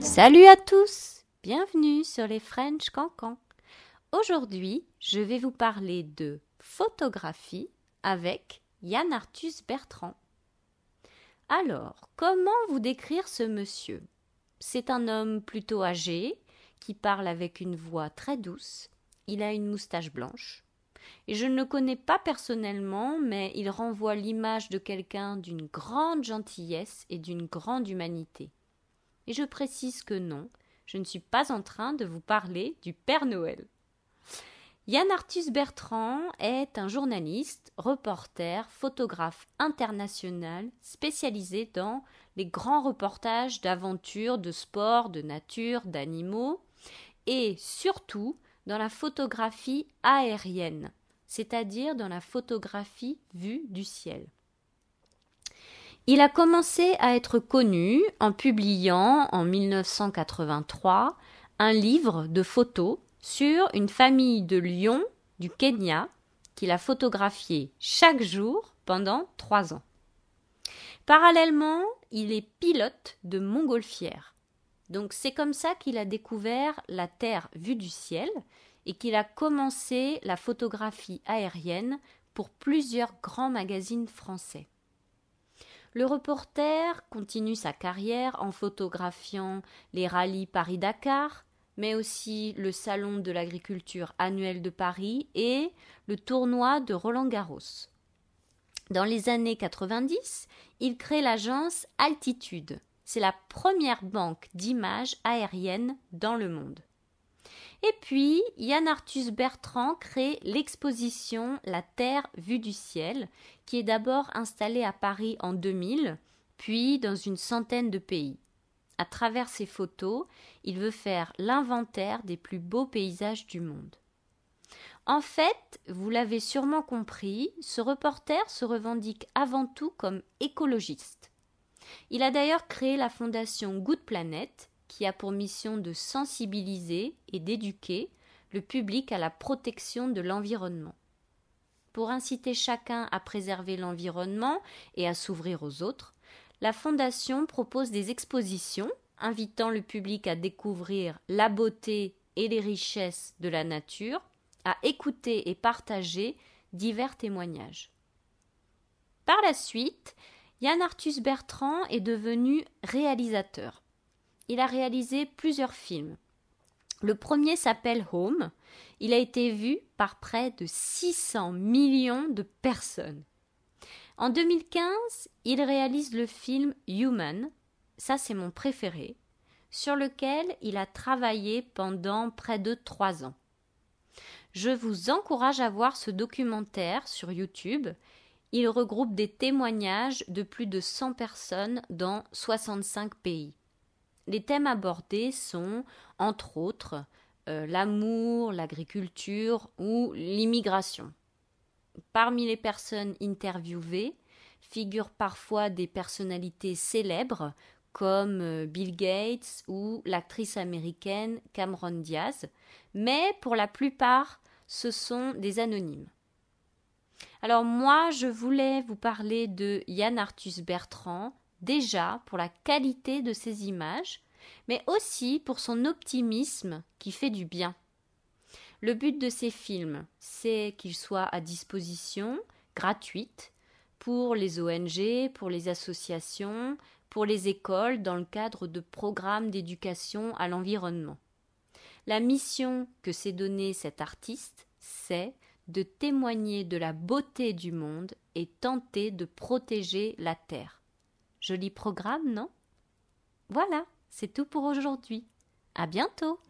Salut à tous, bienvenue sur les French Cancan. Aujourd'hui, je vais vous parler de photographie avec Yann Arthus Bertrand. Alors, comment vous décrire ce monsieur? C'est un homme plutôt âgé, qui parle avec une voix très douce. Il a une moustache blanche. Et je ne le connais pas personnellement, mais il renvoie l'image de quelqu'un d'une grande gentillesse et d'une grande humanité. Et je précise que non, je ne suis pas en train de vous parler du Père Noël. Yann Arthus Bertrand est un journaliste, reporter, photographe international spécialisé dans les grands reportages d'aventures, de sport, de nature, d'animaux et surtout dans la photographie aérienne, c'est-à-dire dans la photographie vue du ciel. Il a commencé à être connu en publiant en 1983 un livre de photos sur une famille de lions du Kenya qu'il a photographié chaque jour pendant trois ans. Parallèlement, il est pilote de montgolfière. Donc c'est comme ça qu'il a découvert la Terre vue du ciel et qu'il a commencé la photographie aérienne pour plusieurs grands magazines français. Le reporter continue sa carrière en photographiant les rallyes Paris-Dakar, mais aussi le Salon de l'agriculture annuel de Paris et le tournoi de Roland Garros. Dans les années 90, il crée l'agence Altitude. C'est la première banque d'images aériennes dans le monde. Et puis, Yann Arthus Bertrand crée l'exposition La Terre vue du ciel, qui est d'abord installée à Paris en 2000, puis dans une centaine de pays. À travers ses photos, il veut faire l'inventaire des plus beaux paysages du monde. En fait, vous l'avez sûrement compris, ce reporter se revendique avant tout comme écologiste. Il a d'ailleurs créé la fondation Good Planet, qui a pour mission de sensibiliser et d'éduquer le public à la protection de l'environnement. Pour inciter chacun à préserver l'environnement et à s'ouvrir aux autres, la Fondation propose des expositions invitant le public à découvrir la beauté et les richesses de la nature, à écouter et partager divers témoignages. Par la suite, Yann Arthus Bertrand est devenu réalisateur. Il a réalisé plusieurs films. Le premier s'appelle Home. Il a été vu par près de 600 millions de personnes. En 2015, il réalise le film Human, ça c'est mon préféré, sur lequel il a travaillé pendant près de trois ans. Je vous encourage à voir ce documentaire sur YouTube. Il regroupe des témoignages de plus de 100 personnes dans 65 pays. Les thèmes abordés sont, entre autres, euh, l'amour, l'agriculture ou l'immigration. Parmi les personnes interviewées figurent parfois des personnalités célèbres comme euh, Bill Gates ou l'actrice américaine Cameron Diaz, mais pour la plupart ce sont des anonymes. Alors moi je voulais vous parler de Yann Arthus Bertrand, déjà pour la qualité de ses images, mais aussi pour son optimisme qui fait du bien. Le but de ces films, c'est qu'ils soient à disposition, gratuite, pour les ONG, pour les associations, pour les écoles dans le cadre de programmes d'éducation à l'environnement. La mission que s'est donnée cet artiste, c'est de témoigner de la beauté du monde et tenter de protéger la Terre. Joli programme, non? Voilà, c'est tout pour aujourd'hui. À bientôt.